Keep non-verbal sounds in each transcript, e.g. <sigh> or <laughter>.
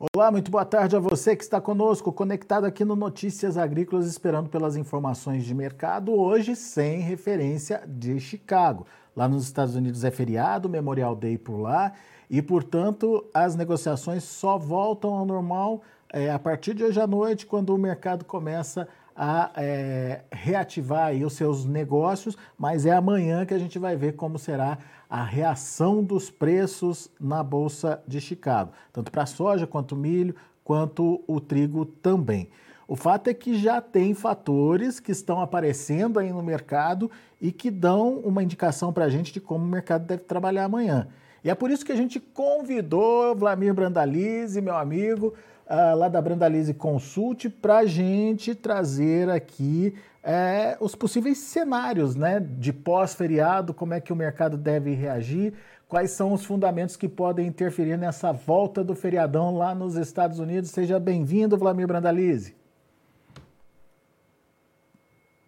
Olá, muito boa tarde a você que está conosco, conectado aqui no Notícias Agrícolas, esperando pelas informações de mercado, hoje sem referência de Chicago. Lá nos Estados Unidos é feriado, Memorial Day por lá, e portanto as negociações só voltam ao normal é, a partir de hoje à noite, quando o mercado começa a é, reativar os seus negócios, mas é amanhã que a gente vai ver como será a reação dos preços na Bolsa de Chicago, tanto para a soja quanto o milho, quanto o trigo também. O fato é que já tem fatores que estão aparecendo aí no mercado e que dão uma indicação para a gente de como o mercado deve trabalhar amanhã. E é por isso que a gente convidou Vlamir Brandalize, meu amigo, uh, lá da Brandalize Consult para a gente trazer aqui é, os possíveis cenários né, de pós-feriado, como é que o mercado deve reagir, quais são os fundamentos que podem interferir nessa volta do feriadão lá nos Estados Unidos. Seja bem-vindo, Vlamir Brandalize.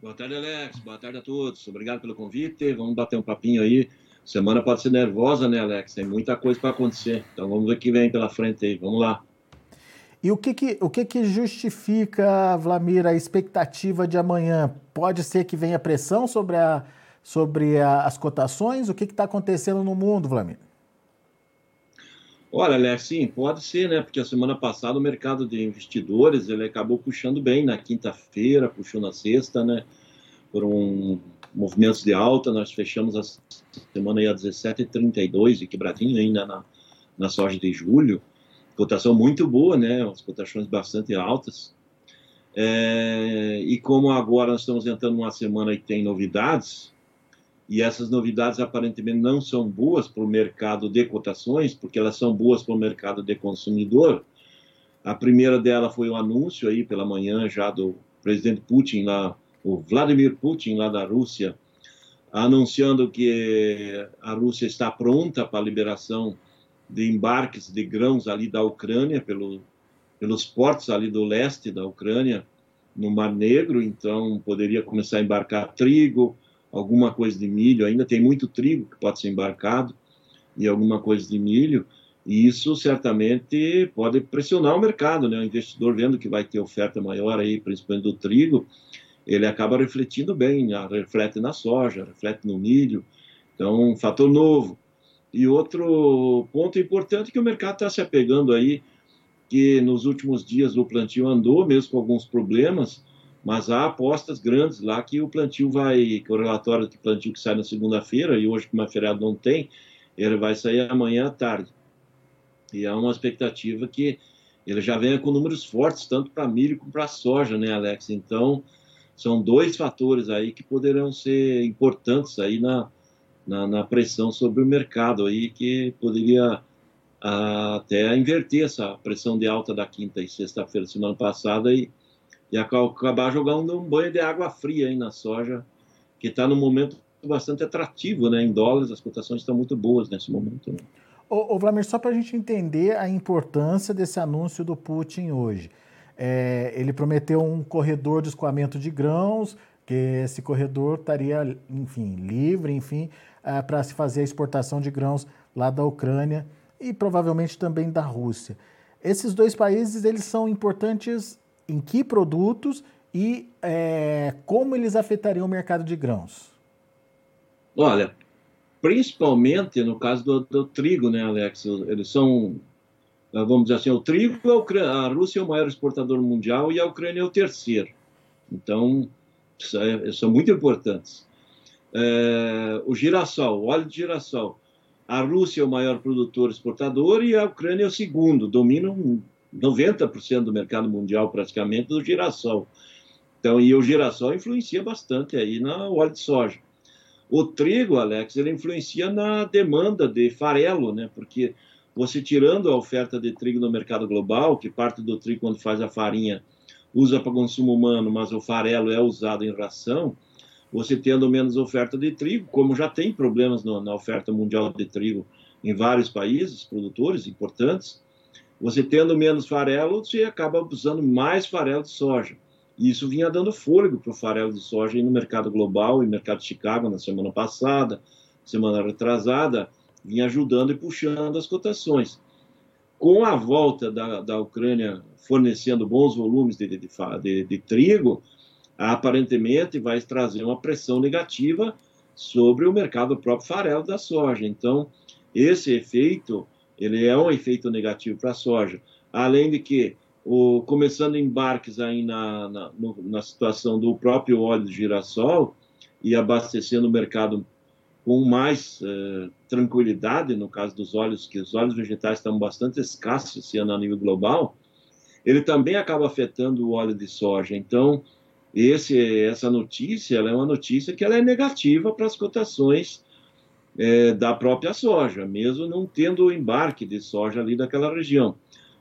Boa tarde, Alex. Boa tarde a todos. Obrigado pelo convite. Vamos bater um papinho aí. Semana pode ser nervosa, né, Alex? Tem muita coisa para acontecer. Então vamos ver o que vem pela frente aí. Vamos lá. E o que, que, o que, que justifica, Vlamir, a expectativa de amanhã? Pode ser que venha pressão sobre, a, sobre a, as cotações? O que está acontecendo no mundo, Vlamir? Olha, Alex, sim, pode ser, né? Porque a semana passada o mercado de investidores ele acabou puxando bem na quinta-feira, puxou na sexta, né? Foram movimentos de alta, nós fechamos a semana aí a 17,32 e quebradinho ainda na, na soja de julho cotação muito boa, né? As cotações bastante altas. É, e como agora nós estamos entrando numa semana que tem novidades, e essas novidades aparentemente não são boas para o mercado de cotações, porque elas são boas para o mercado de consumidor. A primeira dela foi o anúncio aí pela manhã já do presidente Putin lá, o Vladimir Putin lá da Rússia, anunciando que a Rússia está pronta para a liberação de embarques de grãos ali da Ucrânia, pelo, pelos portos ali do leste da Ucrânia, no Mar Negro, então poderia começar a embarcar trigo, alguma coisa de milho, ainda tem muito trigo que pode ser embarcado, e alguma coisa de milho, e isso certamente pode pressionar o mercado, né? O investidor vendo que vai ter oferta maior aí, principalmente do trigo, ele acaba refletindo bem, reflete na soja, reflete no milho, então um fator novo. E outro ponto importante que o mercado está se apegando aí, que nos últimos dias o plantio andou, mesmo com alguns problemas, mas há apostas grandes lá que o plantio vai, que o relatório de plantio que sai na segunda-feira, e hoje, como é feriado, não tem, ele vai sair amanhã à tarde. E há uma expectativa que ele já venha com números fortes, tanto para milho como para soja, né, Alex? Então, são dois fatores aí que poderão ser importantes aí na, na, na pressão sobre o mercado aí que poderia ah, até inverter essa pressão de alta da quinta e sexta-feira semana passada e, e acabar jogando um banho de água fria aí na soja, que está no momento bastante atrativo, né? Em dólares, as cotações estão muito boas nesse momento. Né? Ô, ô Vladimir, só para a gente entender a importância desse anúncio do Putin hoje. É, ele prometeu um corredor de escoamento de grãos, que esse corredor estaria, enfim, livre, enfim, uh, para se fazer a exportação de grãos lá da Ucrânia e provavelmente também da Rússia. Esses dois países eles são importantes em que produtos e é, como eles afetariam o mercado de grãos? Olha, principalmente no caso do, do trigo, né, Alex? Eles são, vamos dizer assim, o trigo, a, Rússia é o maior exportador mundial e a Ucrânia é o terceiro. Então, é, são muito importantes é, o girassol, o óleo de girassol. A Rússia é o maior produtor exportador e a Ucrânia é o segundo, dominam 90% do mercado mundial praticamente do girassol. Então, e o girassol influencia bastante aí no óleo de soja. O trigo, Alex, ele influencia na demanda de farelo, né? Porque você tirando a oferta de trigo no mercado global, que parte do trigo quando faz a farinha usa para consumo humano, mas o farelo é usado em ração, você tendo menos oferta de trigo, como já tem problemas no, na oferta mundial de trigo em vários países, produtores importantes, você tendo menos farelo, você acaba usando mais farelo de soja. E isso vinha dando fôlego para o farelo de soja no mercado global e mercado de Chicago na semana passada, semana retrasada, vinha ajudando e puxando as cotações. com a volta da, da Ucrânia fornecendo bons volumes de, de, de, de trigo, aparentemente vai trazer uma pressão negativa sobre o mercado próprio farelo da soja. Então, esse efeito, ele é um efeito negativo para a soja. Além de que, o, começando embarques aí na, na, no, na situação do próprio óleo de girassol e abastecendo o mercado com mais uh, tranquilidade, no caso dos óleos, que os óleos vegetais estão bastante escassos esse ano a nível global, ele também acaba afetando o óleo de soja. Então, esse, essa notícia é uma notícia que ela é negativa para as cotações é, da própria soja, mesmo não tendo o embarque de soja ali daquela região.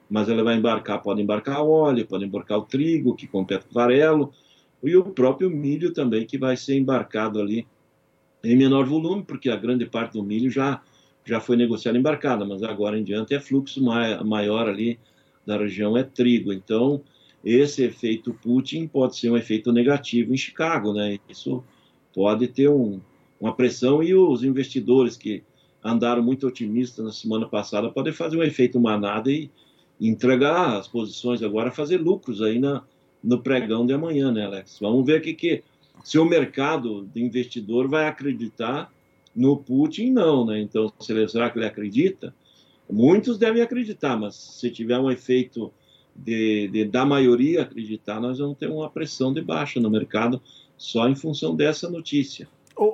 Mas ela vai embarcar, pode embarcar óleo, pode embarcar o trigo, que compete com o farelo, e o próprio milho também, que vai ser embarcado ali em menor volume, porque a grande parte do milho já, já foi negociada embarcada, mas agora em diante é fluxo maior ali da região, é trigo. Então, esse efeito Putin pode ser um efeito negativo em Chicago, né? Isso pode ter um, uma pressão e os investidores que andaram muito otimistas na semana passada podem fazer um efeito manada e entregar as posições agora, fazer lucros aí na, no pregão de amanhã, né, Alex? Vamos ver aqui que se o mercado de investidor vai acreditar no Putin, não, né? Então, será que ele acredita? Muitos devem acreditar, mas se tiver um efeito de, de, da maioria acreditar, nós vamos ter uma pressão de baixa no mercado só em função dessa notícia.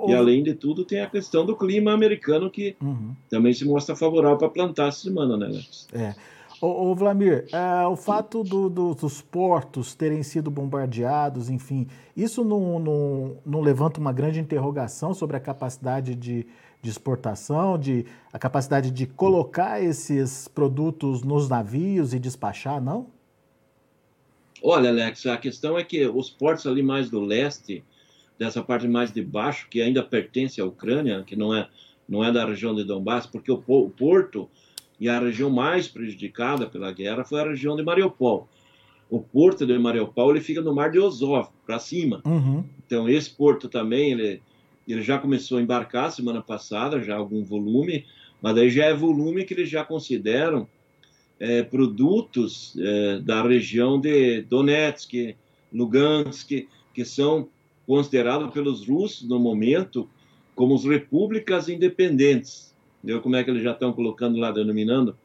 E além de tudo, tem a questão do clima americano que uhum. também se mostra favorável para plantar essa semana, né, Alex? É. Ô, ô Vlamir, é, o fato do, do, dos portos terem sido bombardeados, enfim, isso não, não, não, levanta uma grande interrogação sobre a capacidade de, de exportação, de, a capacidade de colocar esses produtos nos navios e despachar, não? Olha, Alex, a questão é que os portos ali mais do leste, dessa parte mais de baixo, que ainda pertence à Ucrânia, que não é, não é da região de Donbass, porque o, o porto e a região mais prejudicada pela guerra foi a região de Mariupol. O porto de Mariupol ele fica no mar de Azov, para cima. Uhum. Então esse porto também ele, ele já começou a embarcar semana passada, já algum volume, mas aí já é volume que eles já consideram é, produtos é, da região de Donetsk, Lugansk, que são considerados pelos russos no momento como as repúblicas independentes. Entendeu? Como é que eles já estão colocando lá, denominando?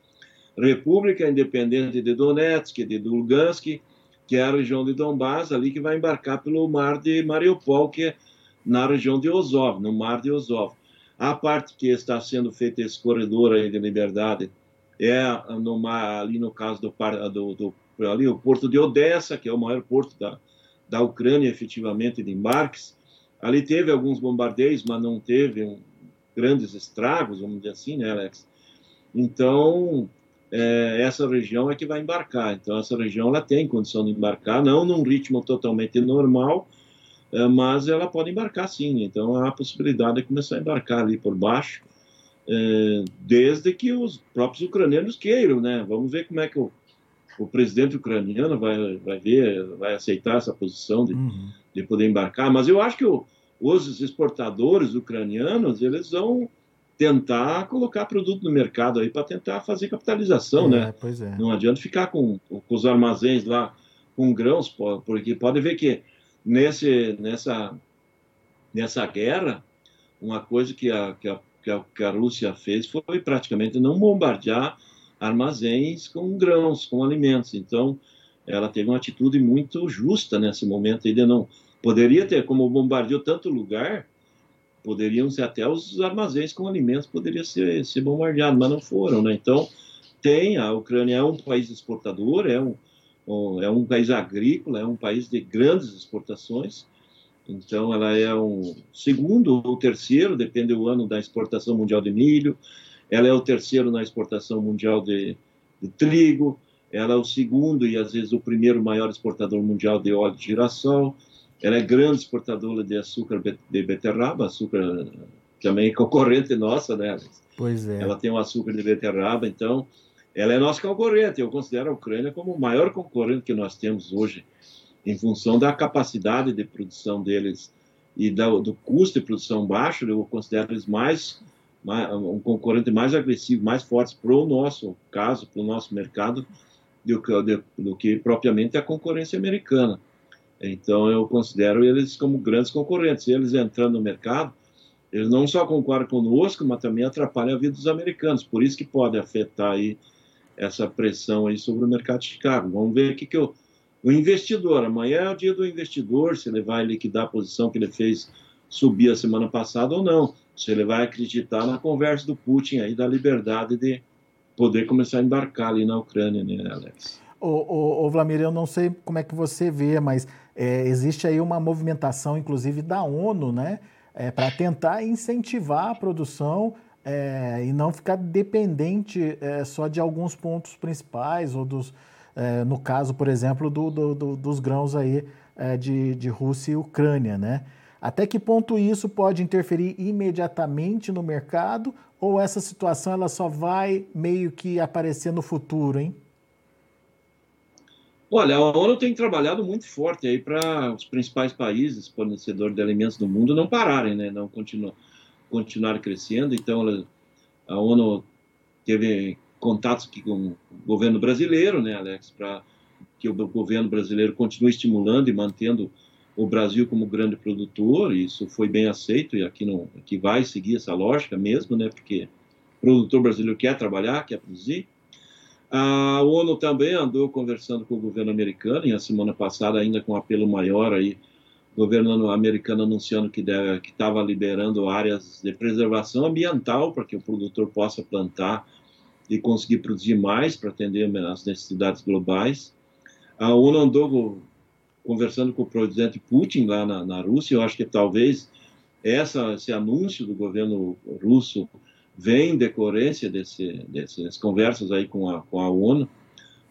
República Independente de Donetsk, de Lugansk, que é a região de Donbass, ali que vai embarcar pelo mar de Mariupol, que é na região de Azov, no mar de Azov. A parte que está sendo feita esse corredor aí de liberdade é no mar, ali no caso do, do, do ali, o porto de Odessa, que é o maior porto da, da Ucrânia, efetivamente, de embarques. Ali teve alguns bombardeios, mas não teve um, grandes estragos, vamos dizer assim, né, Alex? Então, é, essa região é que vai embarcar. Então, essa região ela tem condição de embarcar, não num ritmo totalmente normal, é, mas ela pode embarcar sim. Então, há a possibilidade de começar a embarcar ali por baixo, é, desde que os próprios ucranianos queiram, né? Vamos ver como é que o, o presidente ucraniano vai, vai ver, vai aceitar essa posição de, uhum. de poder embarcar. Mas eu acho que o, os exportadores ucranianos eles vão tentar colocar produto no mercado aí para tentar fazer capitalização, é, né? É. Não adianta ficar com, com, os armazéns lá com grãos, porque pode ver que nesse, nessa, nessa guerra, uma coisa que a, que, a, que a Rússia fez foi praticamente não bombardear armazéns com grãos, com alimentos. Então, ela teve uma atitude muito justa nesse momento de não Poderia ter, como bombardeou tanto lugar, poderiam ser até os armazéns com alimentos poderiam ser, ser bombardeados, mas não foram, né? Então, tem, a Ucrânia é um país exportador, é um, um, é um país agrícola, é um país de grandes exportações, então ela é um segundo ou terceiro, depende do ano da exportação mundial de milho, ela é o terceiro na exportação mundial de, de trigo, ela é o segundo e às vezes o primeiro maior exportador mundial de óleo de girassol, ela é grande exportadora de açúcar de beterraba, açúcar também <laughs> concorrente nossa, né? Pois é. Ela tem um açúcar de beterraba, então ela é nossa concorrente. Eu considero a Ucrânia como o maior concorrente que nós temos hoje, em função da capacidade de produção deles e do custo de produção baixo. Eu considero eles mais um concorrente mais agressivo, mais forte para o nosso caso, para o nosso mercado, do que, do que propriamente a concorrência americana. Então, eu considero eles como grandes concorrentes. Eles entrando no mercado, eles não só concorrem conosco, mas também atrapalham a vida dos americanos. Por isso que pode afetar aí essa pressão aí sobre o mercado de Chicago. Vamos ver o que, que eu, o investidor, amanhã é o dia do investidor, se ele vai liquidar a posição que ele fez subir a semana passada ou não. Se ele vai acreditar na conversa do Putin aí da liberdade de poder começar a embarcar ali na Ucrânia, né, Alex? Ô, ô, ô Vlamir, eu não sei como é que você vê, mas é, existe aí uma movimentação, inclusive da ONU, né, é, para tentar incentivar a produção é, e não ficar dependente é, só de alguns pontos principais, ou dos, é, no caso, por exemplo, do, do, do, dos grãos aí é, de, de Rússia e Ucrânia, né? Até que ponto isso pode interferir imediatamente no mercado ou essa situação ela só vai meio que aparecer no futuro, hein? Olha, a ONU tem trabalhado muito forte aí para os principais países fornecedores de alimentos do mundo não pararem, né? Não continuar continuar crescendo. Então, a ONU teve contatos aqui com o governo brasileiro, né, Alex, para que o governo brasileiro continue estimulando e mantendo o Brasil como grande produtor, isso foi bem aceito, e aqui, não, aqui vai seguir essa lógica mesmo, né, porque o produtor brasileiro quer trabalhar, quer produzir. A ONU também andou conversando com o governo americano, e a semana passada ainda com um apelo maior aí o governo americano anunciando que estava liberando áreas de preservação ambiental para que o produtor possa plantar e conseguir produzir mais para atender as necessidades globais. A ONU andou conversando com o presidente Putin lá na, na Rússia. Eu acho que talvez essa, esse anúncio do governo russo vem em decorrência desse, dessas conversas aí com a, com a ONU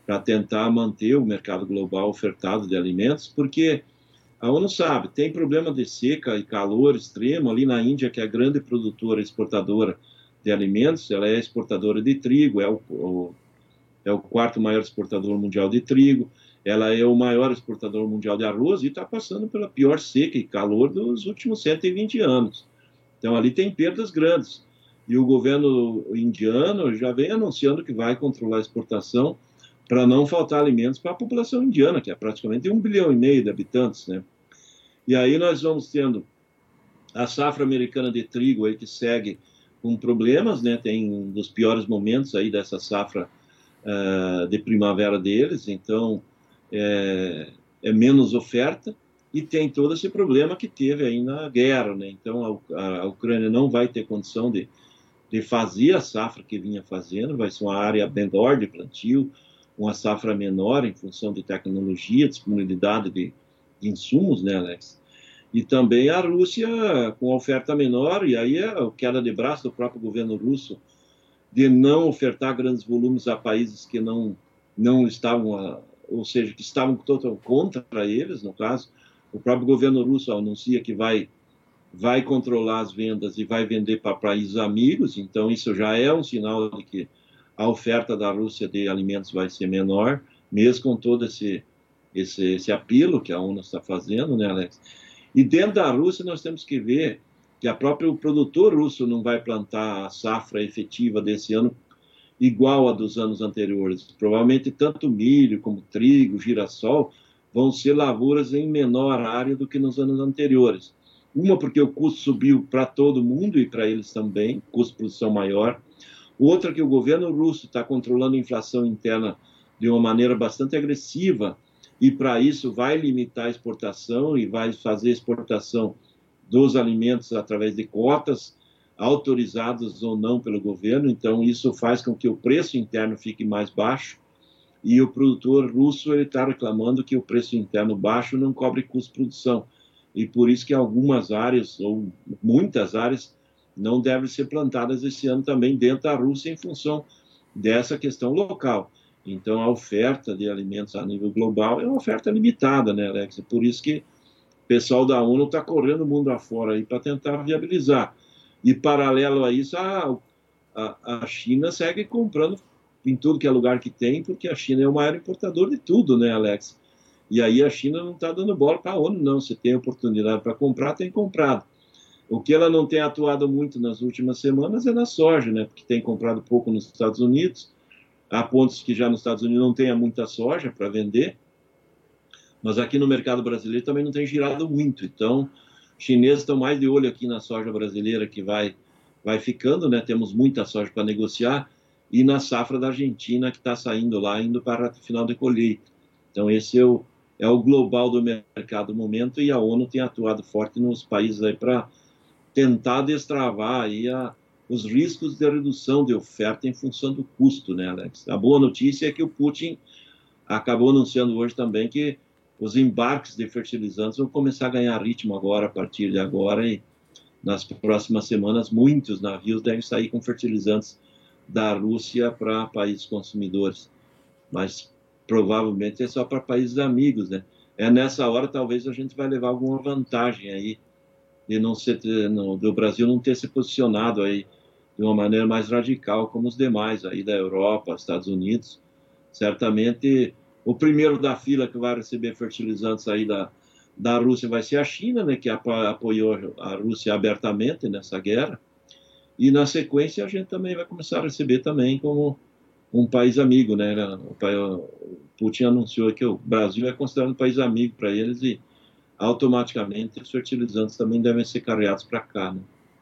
para tentar manter o mercado global ofertado de alimentos, porque a ONU sabe, tem problema de seca e calor extremo ali na Índia, que é a grande produtora exportadora de alimentos, ela é exportadora de trigo, é o, o, é o quarto maior exportador mundial de trigo, ela é o maior exportador mundial de arroz e está passando pela pior seca e calor dos últimos 120 anos. Então ali tem perdas grandes. E o governo indiano já vem anunciando que vai controlar a exportação para não faltar alimentos para a população indiana, que é praticamente um bilhão e meio de habitantes, né? E aí nós vamos tendo a safra americana de trigo aí que segue com problemas, né? Tem um dos piores momentos aí dessa safra uh, de primavera deles, então é, é, menos oferta e tem todo esse problema que teve aí na guerra, né? Então a, a, Ucrânia não vai ter condição de, de fazer a safra que vinha fazendo, vai ser uma área menor de plantio, uma safra menor em função de tecnologia, disponibilidade de, de insumos, né, Alex? E também a Rússia com oferta menor, e aí é a queda de braço do próprio governo russo de não ofertar grandes volumes a países que não, não estavam, a, ou seja, que estavam total contra eles, no caso. O próprio governo russo anuncia que vai, vai controlar as vendas e vai vender para países amigos, então isso já é um sinal de que a oferta da Rússia de alimentos vai ser menor, mesmo com todo esse, esse, esse apelo que a ONU está fazendo, né, Alex? E dentro da Rússia nós temos que ver que a própria o produtor russo não vai plantar a safra efetiva desse ano igual a dos anos anteriores. Provavelmente tanto milho como trigo, girassol vão ser lavouras em menor área do que nos anos anteriores. Uma porque o custo subiu para todo mundo e para eles também, custo de produção maior. Outra que o governo russo está controlando a inflação interna de uma maneira bastante agressiva e para isso vai limitar a exportação e vai fazer exportação dos alimentos através de cotas autorizadas ou não pelo governo. Então isso faz com que o preço interno fique mais baixo e o produtor russo ele está reclamando que o preço interno baixo não cobre custo de produção e por isso que algumas áreas ou muitas áreas não devem ser plantadas esse ano também dentro da Rússia em função dessa questão local. Então, a oferta de alimentos a nível global é uma oferta limitada, né, Alex? É por isso que o pessoal da ONU está correndo o mundo afora aí para tentar viabilizar. E, paralelo a isso, a, a, a China segue comprando em tudo que é lugar que tem, porque a China é o maior importador de tudo, né, Alex? E aí a China não está dando bola para a ONU, não. Se tem oportunidade para comprar, tem comprado. O que ela não tem atuado muito nas últimas semanas é na soja, né? Porque tem comprado pouco nos Estados Unidos. Há pontos que já nos Estados Unidos não tenha muita soja para vender. Mas aqui no mercado brasileiro também não tem girado muito. Então, chineses estão mais de olho aqui na soja brasileira que vai vai ficando, né? Temos muita soja para negociar e na safra da Argentina que está saindo lá, indo para a final de colheita. Então esse é o, é o global do mercado no momento e a ONU tem atuado forte nos países aí para tentar destravar aí a, os riscos de redução de oferta em função do custo, né, Alex? A boa notícia é que o Putin acabou anunciando hoje também que os embarques de fertilizantes vão começar a ganhar ritmo agora, a partir de agora, e nas próximas semanas, muitos navios devem sair com fertilizantes da Rússia para países consumidores. Mas provavelmente é só para países amigos, né? É nessa hora, talvez, a gente vai levar alguma vantagem aí de não ser, do Brasil não ter se posicionado aí de uma maneira mais radical como os demais aí da Europa, Estados Unidos. Certamente o primeiro da fila que vai receber fertilizantes aí da, da Rússia vai ser a China, né, que apoiou a Rússia abertamente nessa guerra. E na sequência a gente também vai começar a receber também como um país amigo, né? O Putin anunciou que o Brasil é considerado um país amigo para eles e automaticamente os fertilizantes também devem ser carregados para cá, né?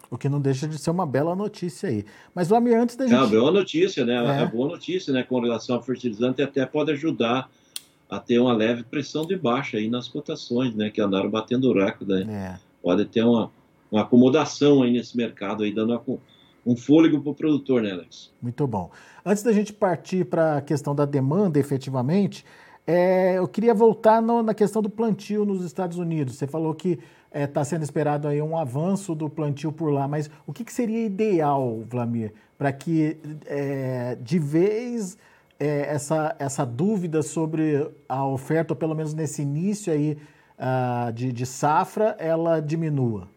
O que não deixa de ser uma bela notícia aí. Mas, Lamir, antes da gente... É uma boa notícia, né? É. é boa notícia, né? Com relação ao fertilizante, até pode ajudar a ter uma leve pressão de baixa aí nas cotações, né? Que andaram batendo o recorde. Né? É. Pode ter uma, uma acomodação aí nesse mercado, aí dando uma, um fôlego para o produtor, né, Alex? Muito bom. Antes da gente partir para a questão da demanda, efetivamente, é, eu queria voltar no, na questão do plantio nos Estados Unidos. Você falou que está é, tá sendo esperado aí um avanço do plantio por lá, mas o que, que seria ideal, Vlamir, para que é, de vez é, essa, essa dúvida sobre a oferta, ou pelo menos nesse início aí uh, de, de safra, ela diminua?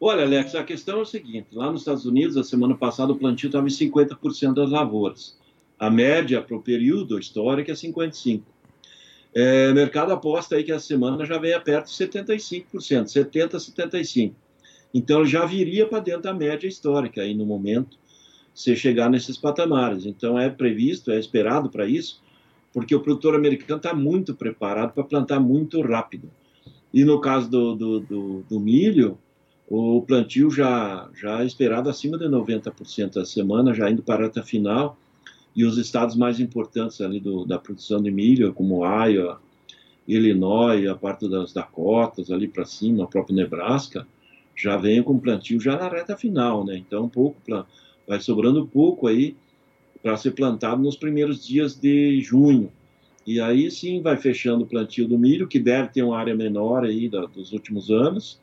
Olha, Alex, a questão é o seguinte: lá nos Estados Unidos, a semana passada, o plantio estava em 50% das lavouras. A média para o período histórico é 55%. É, mercado aposta aí que a semana já vem perto de 75%, 70%, 75%. Então já viria para dentro da média histórica aí no momento, se chegar nesses patamares. Então é previsto, é esperado para isso, porque o produtor americano está muito preparado para plantar muito rápido. E no caso do, do, do, do milho, o plantio já, já é esperado acima de 90% a semana, já indo para a reta final, e os estados mais importantes ali do, da produção de milho, como Iowa, Illinois, a parte das Dakotas, ali para cima, o próprio Nebraska, já vem com plantio já na reta final, né? Então, pouco, vai sobrando pouco aí para ser plantado nos primeiros dias de junho. E aí sim vai fechando o plantio do milho, que deve ter uma área menor aí da, dos últimos anos.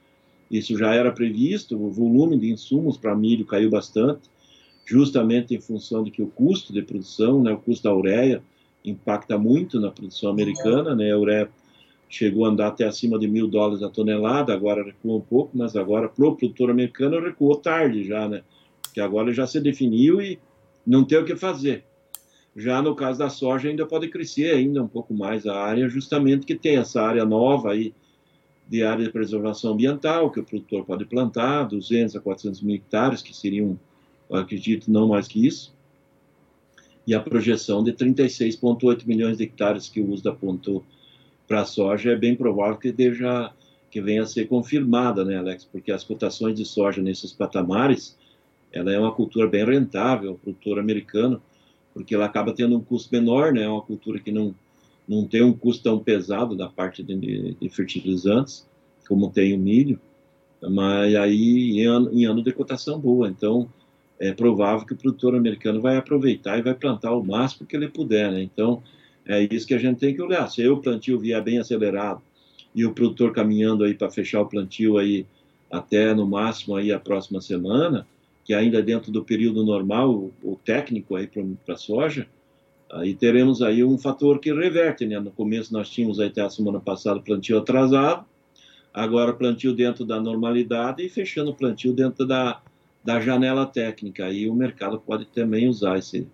Isso já era previsto, o volume de insumos para milho caiu bastante justamente em função de que o custo de produção, né, o custo da ureia, impacta muito na produção americana, né, a ureia chegou a andar até acima de mil dólares a tonelada, agora recuou um pouco, mas agora para o produtor americano recuou tarde já, né, que agora já se definiu e não tem o que fazer. Já no caso da soja ainda pode crescer ainda um pouco mais a área, justamente que tem essa área nova aí de área de preservação ambiental, que o produtor pode plantar, 200 a 400 mil hectares, que seriam eu acredito não mais que isso, e a projeção de 36,8 milhões de hectares que o USDA apontou para a soja é bem provável que, deja, que venha a ser confirmada, né, Alex? Porque as cotações de soja nesses patamares, ela é uma cultura bem rentável, produtor americano, porque ela acaba tendo um custo menor, né? É uma cultura que não, não tem um custo tão pesado da parte de, de fertilizantes, como tem o milho, mas aí em ano, em ano de cotação boa. Então, é provável que o produtor americano vai aproveitar e vai plantar o máximo que ele puder, né? Então, é isso que a gente tem que olhar. Se o plantio vier bem acelerado e o produtor caminhando aí para fechar o plantio aí até no máximo aí a próxima semana, que ainda dentro do período normal, o, técnico aí para soja, aí teremos aí um fator que reverte, né? No começo nós tínhamos aí até a semana passada plantio atrasado, agora plantio dentro da normalidade e fechando o plantio dentro da da janela técnica. E o mercado pode também usar esse,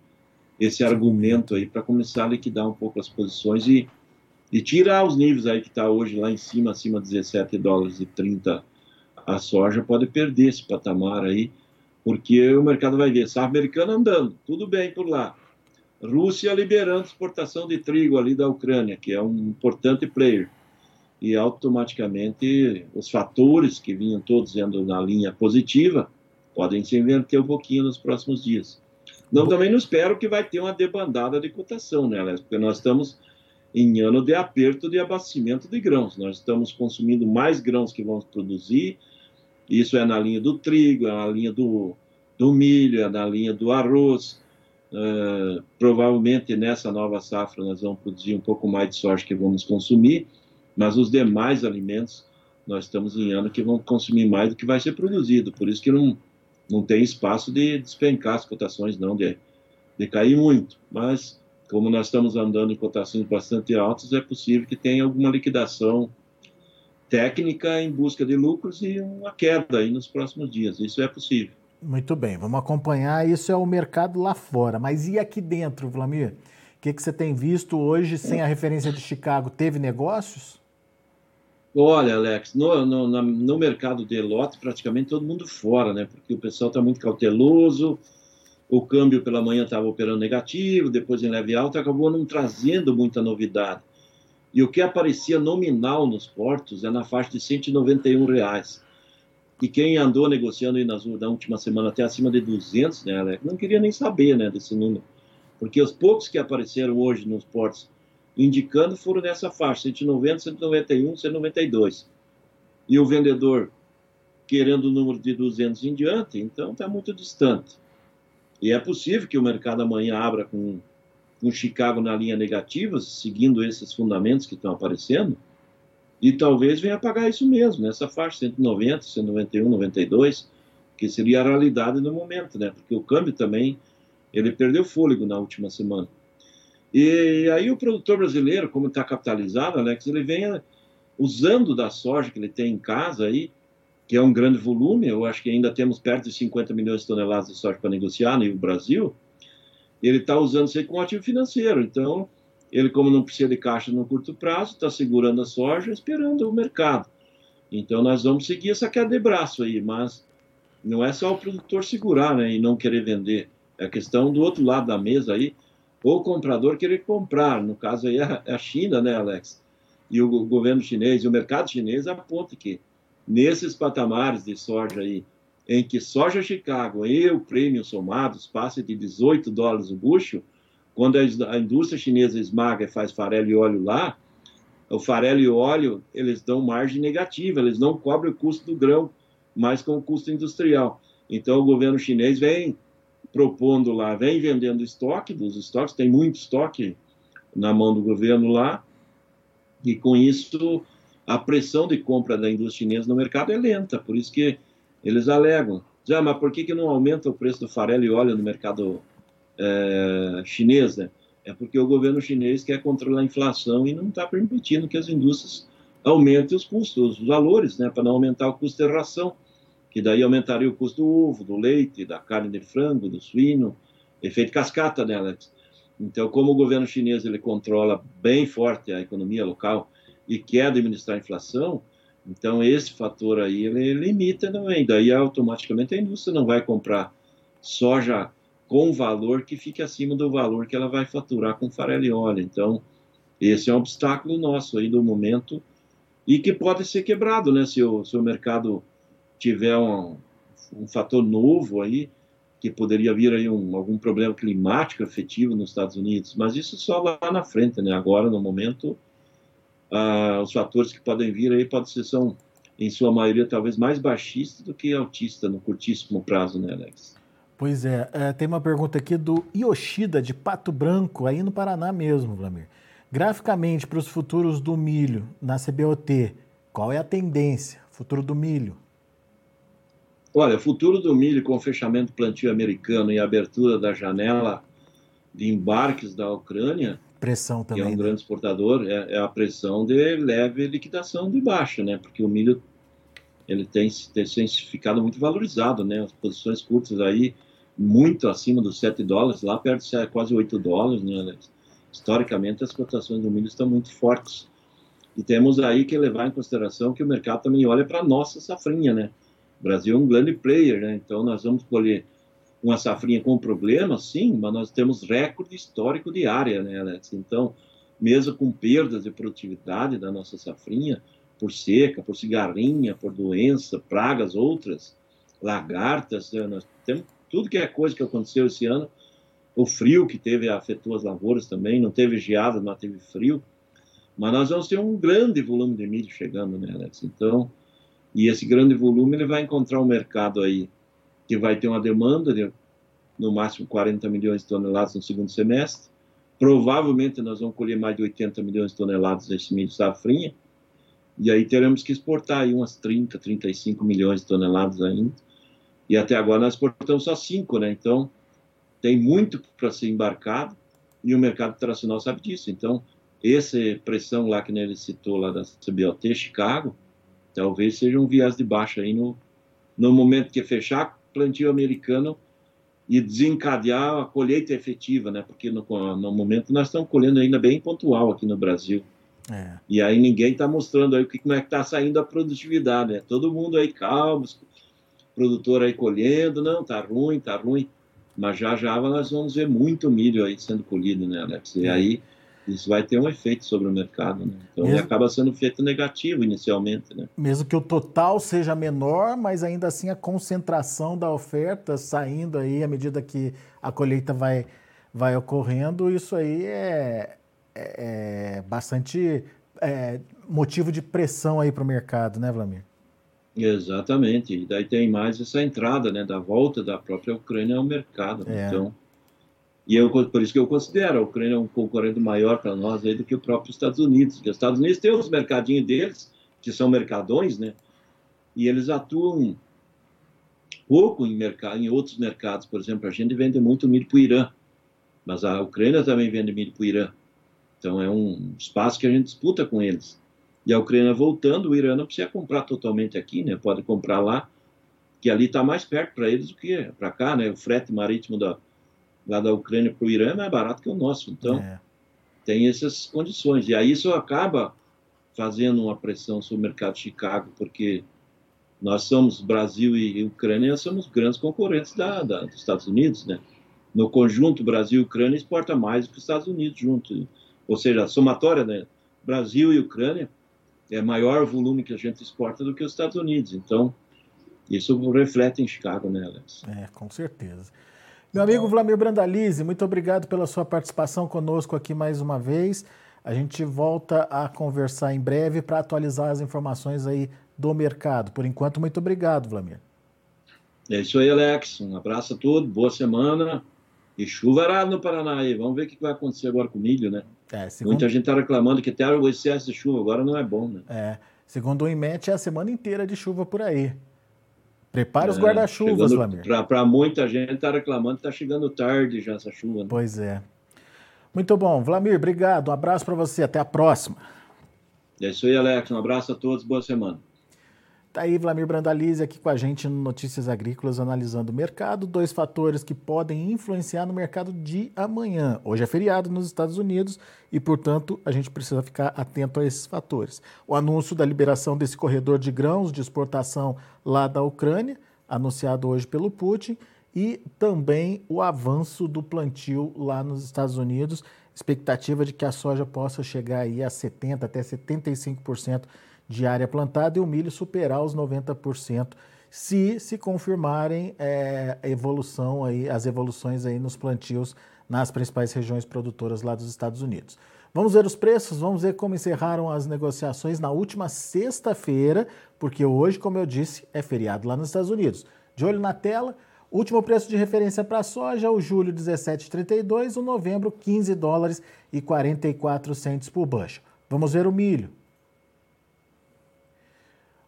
esse argumento aí para começar a liquidar um pouco as posições e, e tirar os níveis aí que está hoje lá em cima, acima de 17 dólares e 30 a soja pode perder esse patamar aí, porque o mercado vai ver safra americana andando, tudo bem por lá. Rússia liberando exportação de trigo ali da Ucrânia, que é um importante player. E automaticamente os fatores que vinham todos indo na linha positiva podem se inverter um pouquinho nos próximos dias. Não, também não espero que vai ter uma debandada de cotação, né, Alex? Porque nós estamos em ano de aperto de abastecimento de grãos. Nós estamos consumindo mais grãos que vamos produzir. Isso é na linha do trigo, é na linha do, do milho, é na linha do arroz. Uh, provavelmente nessa nova safra nós vamos produzir um pouco mais de soja que vamos consumir, mas os demais alimentos nós estamos em ano que vamos consumir mais do que vai ser produzido. Por isso que não, não tem espaço de despencar as cotações, não, de, de cair muito. Mas como nós estamos andando em cotações bastante altas, é possível que tenha alguma liquidação técnica em busca de lucros e uma queda aí nos próximos dias. Isso é possível. Muito bem, vamos acompanhar. Isso é o mercado lá fora. Mas e aqui dentro, Vladimir? O que, que você tem visto hoje sem a referência de Chicago? Teve negócios? Olha, Alex, no, no, no mercado de lote, praticamente todo mundo fora, né? Porque o pessoal está muito cauteloso, o câmbio pela manhã estava operando negativo, depois em leve alta, acabou não trazendo muita novidade. E o que aparecia nominal nos portos é na faixa de 191 reais. E quem andou negociando aí nas, na última semana até acima de 200, né, Alex, não queria nem saber né, desse número. Porque os poucos que apareceram hoje nos portos indicando foram nessa faixa, 190, 191, 192. E o vendedor querendo o número de 200 em diante, então está muito distante. E é possível que o mercado amanhã abra com, com Chicago na linha negativa, seguindo esses fundamentos que estão aparecendo, e talvez venha pagar isso mesmo, nessa faixa 190, 191, 92, que seria a realidade no momento, né? Porque o câmbio também, ele perdeu fôlego na última semana. E aí o produtor brasileiro, como está capitalizado, Alex, ele vem usando da soja que ele tem em casa aí, que é um grande volume, eu acho que ainda temos perto de 50 milhões de toneladas de soja para negociar no Brasil, ele está usando isso aí como ativo financeiro. Então, ele, como não precisa de caixa no curto prazo, está segurando a soja, esperando o mercado. Então, nós vamos seguir essa queda de braço aí, mas não é só o produtor segurar né, e não querer vender. É a questão do outro lado da mesa aí, o comprador querer comprar. No caso aí é, é a China, né, Alex? E o governo chinês e o mercado chinês aponta que nesses patamares de soja aí, em que soja Chicago e o prêmio somados passam de 18 dólares o bucho, quando a indústria chinesa esmaga e faz farelo e óleo lá, o farelo e óleo, eles dão margem negativa, eles não cobrem o custo do grão, mas com o custo industrial. Então, o governo chinês vem propondo lá, vem vendendo estoque dos estoques, tem muito estoque na mão do governo lá, e com isso a pressão de compra da indústria chinesa no mercado é lenta, por isso que eles alegam. Já, mas por que, que não aumenta o preço do farelo e óleo no mercado é, chinês? Né? É porque o governo chinês quer controlar a inflação e não está permitindo que as indústrias aumentem os custos, os valores, né, para não aumentar o custo de ração, que daí aumentaria o custo do ovo, do leite, da carne de frango, do suíno, efeito cascata, né, Alex? Então, como o governo chinês ele controla bem forte a economia local e quer administrar a inflação, então esse fator aí ele limita também. Daí automaticamente a indústria não vai comprar soja com valor que fique acima do valor que ela vai faturar com farelo e óleo. Então esse é um obstáculo nosso aí do momento e que pode ser quebrado, né? Se o, se o mercado tiver um, um fator novo aí que poderia vir aí um, algum problema climático efetivo nos Estados Unidos, mas isso só lá na frente, né? Agora no momento ah, os fatores que podem vir aí podem ser, são, em sua maioria, talvez mais baixistas do que altistas no curtíssimo prazo, né, Alex? Pois é, é, tem uma pergunta aqui do Yoshida, de Pato Branco, aí no Paraná mesmo, Vlamir. Graficamente, para os futuros do milho na CBOT, qual é a tendência? Futuro do milho? Olha, futuro do milho com o fechamento plantio americano e a abertura da janela de embarques da Ucrânia, Pressão também. Que é um né? grande exportador, é, é, a pressão de leve liquidação de baixa, né? Porque o milho ele tem, tem ficado muito valorizado, né? As posições curtas aí muito acima dos 7 dólares, lá perto de quase 8 dólares, né? Historicamente as cotações do milho estão muito fortes. E temos aí que levar em consideração que o mercado também olha para a nossa safrinha, né? O Brasil é um grande player, né? Então nós vamos colher uma safrinha com problemas, sim, mas nós temos recorde histórico de área, né, Alex? Então, mesmo com perdas de produtividade da nossa safrinha, por seca, por cigarrinha, por doença, pragas outras, lagartas, né? nós temos tudo que é coisa que aconteceu esse ano, o frio que teve afetou as lavouras também, não teve geada, não teve frio, mas nós vamos ter um grande volume de milho chegando, né, Alex? Então, e esse grande volume ele vai encontrar um mercado aí que vai ter uma demanda de no máximo 40 milhões de toneladas no segundo semestre. Provavelmente nós vamos colher mais de 80 milhões de toneladas desse milho safrinha. E aí teremos que exportar aí umas 30, 35 milhões de toneladas ainda. E até agora nós exportamos só 5, né? Então, tem muito para ser embarcado e o mercado internacional sabe disso. Então, essa pressão lá que ele citou lá da CBOT, Chicago, talvez seja um viés de baixa aí no, no momento que fechar plantio americano e desencadear a colheita efetiva, né? Porque no, no momento nós estamos colhendo ainda bem pontual aqui no Brasil. É. E aí ninguém está mostrando aí como é que está saindo a produtividade, né? Todo mundo aí calmo, produtor aí colhendo, não, tá ruim, tá ruim. Mas já já nós vamos ver muito milho aí sendo colhido, né, Alex? E é. Isso vai ter um efeito sobre o mercado, né? Então mesmo, acaba sendo um efeito negativo inicialmente, né? Mesmo que o total seja menor, mas ainda assim a concentração da oferta saindo aí à medida que a colheita vai, vai ocorrendo, isso aí é, é, é bastante é, motivo de pressão aí para o mercado, né, Vladimir? Exatamente. E daí tem mais essa entrada, né, da volta da própria Ucrânia ao mercado. Né? É. Então, e eu, por isso que eu considero a Ucrânia um concorrente maior para nós aí do que o próprio Estados Unidos. Porque os Estados Unidos têm os mercadinhos deles, que são mercadões, né? E eles atuam pouco em, mercado, em outros mercados. Por exemplo, a gente vende muito milho para o Irã, mas a Ucrânia também vende milho para o Irã. Então é um espaço que a gente disputa com eles. E a Ucrânia voltando, o Irã não precisa comprar totalmente aqui, né? Pode comprar lá, que ali está mais perto para eles do que para cá, né? O frete marítimo da, lá da Ucrânia para o Irã é mais barato que o nosso. Então, é. tem essas condições. E aí isso acaba fazendo uma pressão sobre o mercado de Chicago, porque nós somos, Brasil e Ucrânia, somos grandes concorrentes da, da, dos Estados Unidos, né? No conjunto, Brasil e Ucrânia exporta mais do que os Estados Unidos junto. Ou seja, a somatória, né? Brasil e Ucrânia é maior volume que a gente exporta do que os Estados Unidos. Então, isso reflete em Chicago, né, Alex? É, com certeza. Meu amigo Vlamir Brandalize, muito obrigado pela sua participação conosco aqui mais uma vez. A gente volta a conversar em breve para atualizar as informações aí do mercado. Por enquanto, muito obrigado, Vlamir. É isso aí, Alex. Um abraço a todos, boa semana. E chuva no Paraná aí. Vamos ver o que vai acontecer agora com o milho, né? É, segundo... Muita gente está reclamando que até o excesso de chuva agora não é bom, né? É. Segundo o IMET, é a semana inteira de chuva por aí. Prepare é, os guarda-chuvas, Lamir. Para muita gente está reclamando que está chegando tarde já essa chuva. Né? Pois é. Muito bom. Vlamir, obrigado. Um abraço para você. Até a próxima. É isso aí, Alex. Um abraço a todos. Boa semana. Tá aí Vlamir Brandalize aqui com a gente no Notícias Agrícolas analisando o mercado, dois fatores que podem influenciar no mercado de amanhã. Hoje é feriado nos Estados Unidos e, portanto, a gente precisa ficar atento a esses fatores. O anúncio da liberação desse corredor de grãos de exportação lá da Ucrânia, anunciado hoje pelo Putin, e também o avanço do plantio lá nos Estados Unidos, expectativa de que a soja possa chegar aí a 70 até 75% de área plantada e o milho superar os 90%, se se confirmarem é, evolução aí, as evoluções aí nos plantios nas principais regiões produtoras lá dos Estados Unidos. Vamos ver os preços, vamos ver como encerraram as negociações na última sexta-feira, porque hoje, como eu disse, é feriado lá nos Estados Unidos. De olho na tela, último preço de referência para a soja, o julho 17,32, o novembro 15 dólares e 44 centes por bushel. Vamos ver o milho.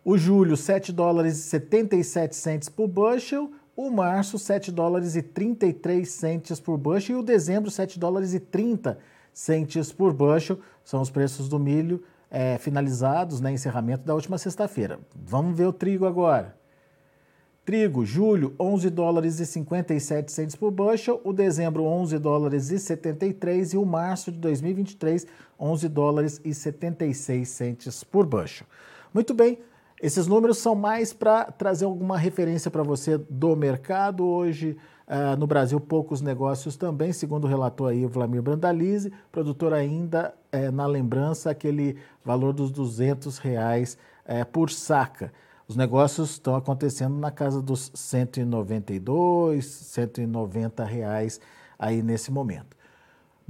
O julho, 7 dólares e 77 centes por bushel. O março, 7 dólares e 33 centes por bushel. E o dezembro, 7 dólares e 30 centes por bushel. São os preços do milho é, finalizados, né, encerramento da última sexta-feira. Vamos ver o trigo agora. Trigo, julho, 11 dólares e 57 centes por bushel, o dezembro, 11 dólares e 73 e o março de 2023, 11 dólares e 76 centes por bushel. Muito bem, esses números são mais para trazer alguma referência para você do mercado. Hoje, uh, no Brasil, poucos negócios também, segundo relatou aí o Vlamir Brandalize, produtor ainda uh, na lembrança aquele valor dos 200 reais uh, por saca. Os negócios estão acontecendo na casa dos 192, 190 reais aí nesse momento.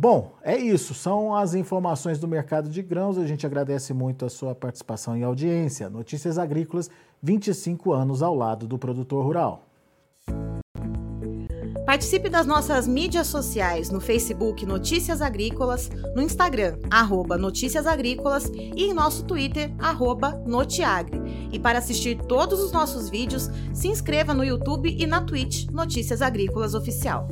Bom, é isso. São as informações do mercado de grãos. A gente agradece muito a sua participação e audiência. Notícias Agrícolas, 25 anos ao lado do produtor rural. Participe das nossas mídias sociais no Facebook Notícias Agrícolas, no Instagram, arroba Notícias Agrícolas e em nosso Twitter, arroba Notiagre. E para assistir todos os nossos vídeos, se inscreva no YouTube e na Twitch Notícias Agrícolas Oficial.